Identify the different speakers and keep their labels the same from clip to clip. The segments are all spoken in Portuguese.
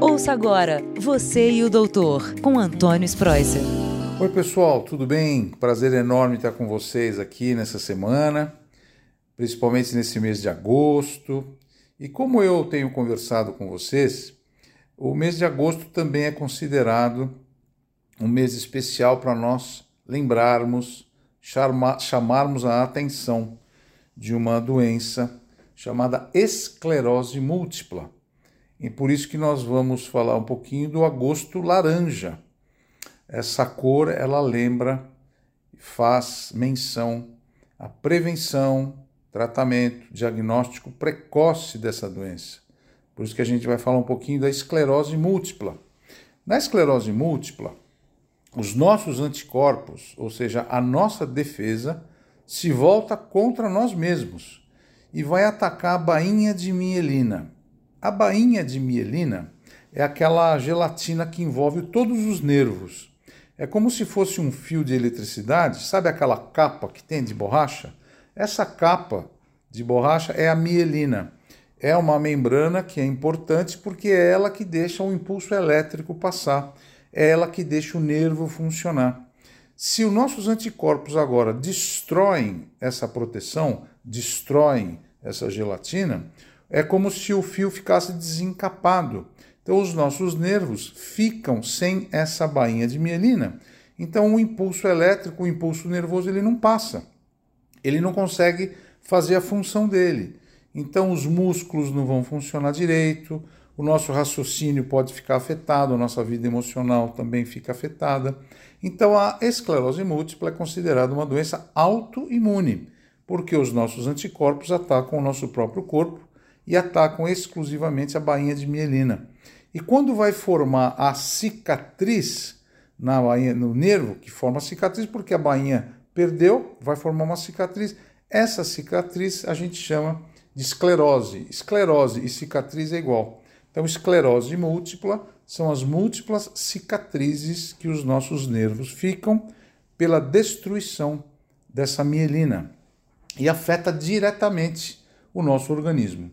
Speaker 1: Ouça agora Você e o Doutor, com Antônio Spreuser.
Speaker 2: Oi, pessoal, tudo bem? Prazer enorme estar com vocês aqui nessa semana, principalmente nesse mês de agosto. E como eu tenho conversado com vocês, o mês de agosto também é considerado um mês especial para nós lembrarmos, chama, chamarmos a atenção de uma doença chamada esclerose múltipla. E por isso que nós vamos falar um pouquinho do agosto laranja. Essa cor, ela lembra, faz menção à prevenção, tratamento, diagnóstico precoce dessa doença. Por isso que a gente vai falar um pouquinho da esclerose múltipla. Na esclerose múltipla, os nossos anticorpos, ou seja, a nossa defesa, se volta contra nós mesmos e vai atacar a bainha de mielina. A bainha de mielina é aquela gelatina que envolve todos os nervos. É como se fosse um fio de eletricidade, sabe aquela capa que tem de borracha? Essa capa de borracha é a mielina. É uma membrana que é importante porque é ela que deixa o impulso elétrico passar, é ela que deixa o nervo funcionar. Se os nossos anticorpos agora destroem essa proteção, destroem essa gelatina, é como se o fio ficasse desencapado. Então, os nossos nervos ficam sem essa bainha de mielina. Então, o impulso elétrico, o impulso nervoso, ele não passa. Ele não consegue fazer a função dele. Então, os músculos não vão funcionar direito, o nosso raciocínio pode ficar afetado, a nossa vida emocional também fica afetada. Então, a esclerose múltipla é considerada uma doença autoimune, porque os nossos anticorpos atacam o nosso próprio corpo e atacam exclusivamente a bainha de mielina. E quando vai formar a cicatriz na bainha, no nervo, que forma a cicatriz, porque a bainha perdeu, vai formar uma cicatriz. Essa cicatriz a gente chama de esclerose. Esclerose e cicatriz é igual. Então, esclerose múltipla são as múltiplas cicatrizes que os nossos nervos ficam pela destruição dessa mielina e afeta diretamente o nosso organismo.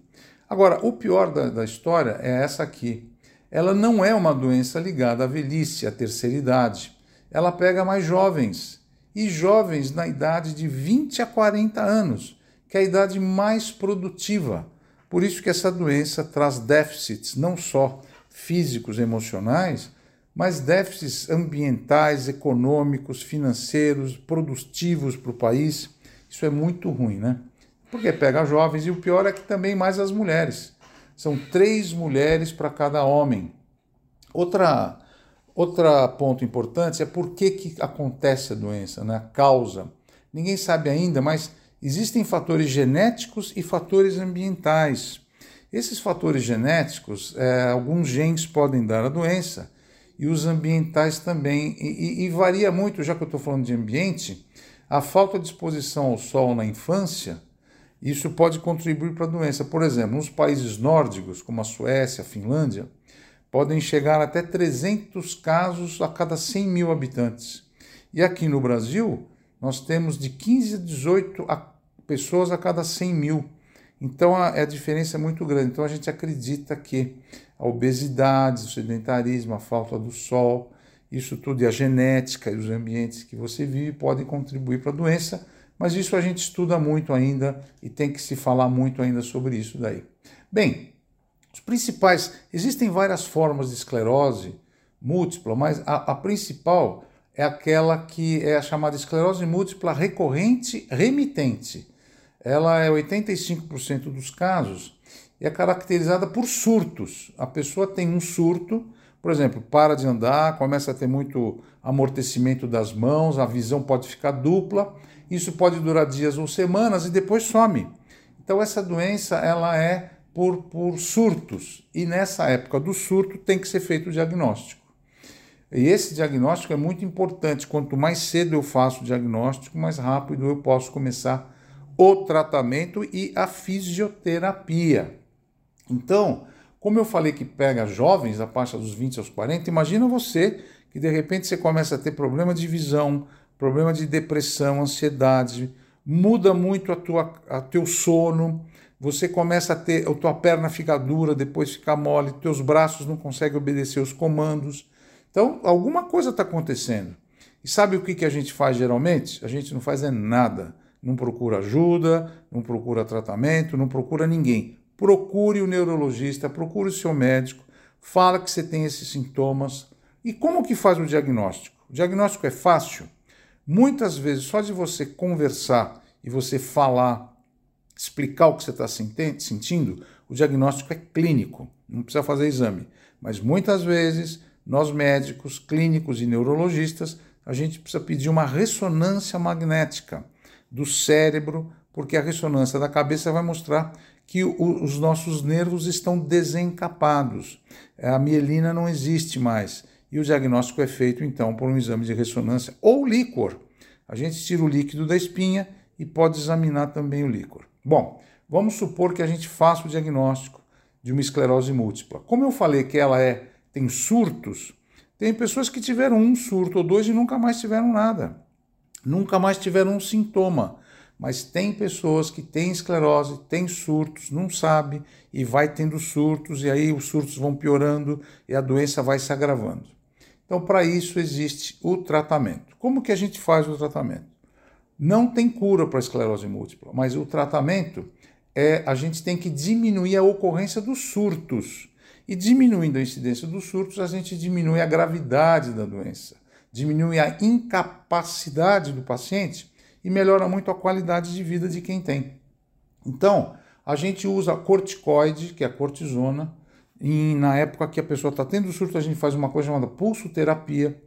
Speaker 2: Agora, o pior da, da história é essa aqui. Ela não é uma doença ligada à velhice, à terceira idade. Ela pega mais jovens e jovens na idade de 20 a 40 anos, que é a idade mais produtiva. Por isso que essa doença traz déficits não só físicos, emocionais, mas déficits ambientais, econômicos, financeiros, produtivos para o país. Isso é muito ruim, né? Porque pega jovens e o pior é que também mais as mulheres. São três mulheres para cada homem. Outra, outra ponto importante é por que, que acontece a doença, né? a causa. Ninguém sabe ainda, mas existem fatores genéticos e fatores ambientais. Esses fatores genéticos, é, alguns genes podem dar a doença e os ambientais também. E, e, e varia muito, já que eu estou falando de ambiente, a falta de exposição ao sol na infância isso pode contribuir para a doença. Por exemplo, nos países nórdicos, como a Suécia, a Finlândia, podem chegar até 300 casos a cada 100 mil habitantes. E aqui no Brasil, nós temos de 15 a 18 pessoas a cada 100 mil. Então a, a diferença é muito grande. Então a gente acredita que a obesidade, o sedentarismo, a falta do sol, isso tudo e a genética e os ambientes que você vive podem contribuir para a doença mas isso a gente estuda muito ainda e tem que se falar muito ainda sobre isso daí. Bem, os principais, existem várias formas de esclerose múltipla, mas a, a principal é aquela que é a chamada esclerose múltipla recorrente remitente. Ela é 85% dos casos e é caracterizada por surtos. A pessoa tem um surto, por exemplo, para de andar, começa a ter muito amortecimento das mãos, a visão pode ficar dupla isso pode durar dias ou semanas e depois some. Então essa doença ela é por, por surtos e nessa época do surto tem que ser feito o diagnóstico. E esse diagnóstico é muito importante. Quanto mais cedo eu faço o diagnóstico, mais rápido eu posso começar o tratamento e a fisioterapia. Então, como eu falei que pega jovens a partir dos 20 aos 40, imagina você que de repente você começa a ter problema de visão, problema de depressão, ansiedade, muda muito a tua, a teu sono, você começa a ter, a tua perna fica dura, depois fica mole, teus braços não conseguem obedecer os comandos. Então, alguma coisa está acontecendo. E sabe o que, que a gente faz geralmente? A gente não faz é nada. Não procura ajuda, não procura tratamento, não procura ninguém. Procure o neurologista, procure o seu médico, fala que você tem esses sintomas. E como que faz o diagnóstico? O diagnóstico é fácil. Muitas vezes, só de você conversar e você falar explicar o que você está sentindo, o diagnóstico é clínico, não precisa fazer exame. Mas muitas vezes, nós médicos, clínicos e neurologistas, a gente precisa pedir uma ressonância magnética do cérebro, porque a ressonância da cabeça vai mostrar que o, os nossos nervos estão desencapados, a mielina não existe mais. E o diagnóstico é feito então por um exame de ressonância ou líquor. A gente tira o líquido da espinha e pode examinar também o líquor. Bom, vamos supor que a gente faça o diagnóstico de uma esclerose múltipla. Como eu falei que ela é tem surtos, tem pessoas que tiveram um surto ou dois e nunca mais tiveram nada. Nunca mais tiveram um sintoma. Mas tem pessoas que têm esclerose, têm surtos, não sabe e vai tendo surtos e aí os surtos vão piorando e a doença vai se agravando. Então, para isso existe o tratamento. Como que a gente faz o tratamento? Não tem cura para esclerose múltipla, mas o tratamento é a gente tem que diminuir a ocorrência dos surtos. E diminuindo a incidência dos surtos, a gente diminui a gravidade da doença, diminui a incapacidade do paciente e melhora muito a qualidade de vida de quem tem. Então, a gente usa corticoide, que é a cortisona, e na época que a pessoa está tendo surto, a gente faz uma coisa chamada pulsoterapia,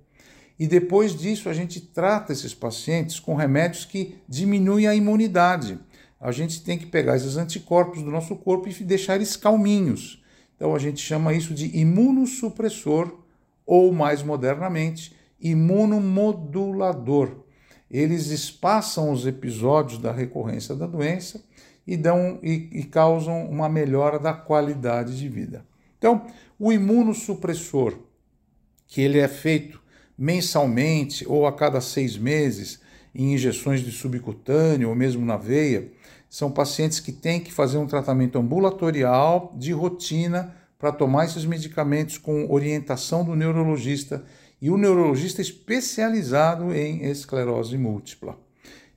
Speaker 2: e depois disso, a gente trata esses pacientes com remédios que diminuem a imunidade. A gente tem que pegar esses anticorpos do nosso corpo e deixar eles calminhos. Então, a gente chama isso de imunossupressor, ou mais modernamente, imunomodulador. Eles espaçam os episódios da recorrência da doença e, dão, e, e causam uma melhora da qualidade de vida. Então, o imunossupressor, que ele é feito mensalmente ou a cada seis meses em injeções de subcutâneo ou mesmo na veia, são pacientes que têm que fazer um tratamento ambulatorial de rotina para tomar esses medicamentos com orientação do neurologista e o neurologista especializado em esclerose múltipla.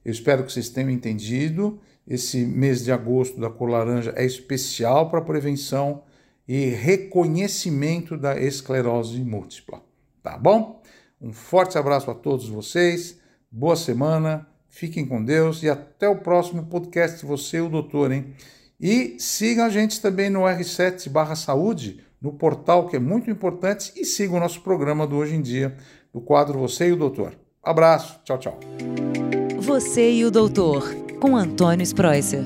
Speaker 2: Eu espero que vocês tenham entendido. Esse mês de agosto da cor laranja é especial para prevenção e reconhecimento da esclerose múltipla. Tá bom? Um forte abraço a todos vocês, boa semana, fiquem com Deus e até o próximo podcast, você e o doutor, hein? E siga a gente também no R7 barra saúde, no portal que é muito importante, e siga o nosso programa do Hoje em Dia, do quadro Você e o Doutor. Abraço, tchau, tchau.
Speaker 1: Você e o Doutor, com Antônio Spreuser.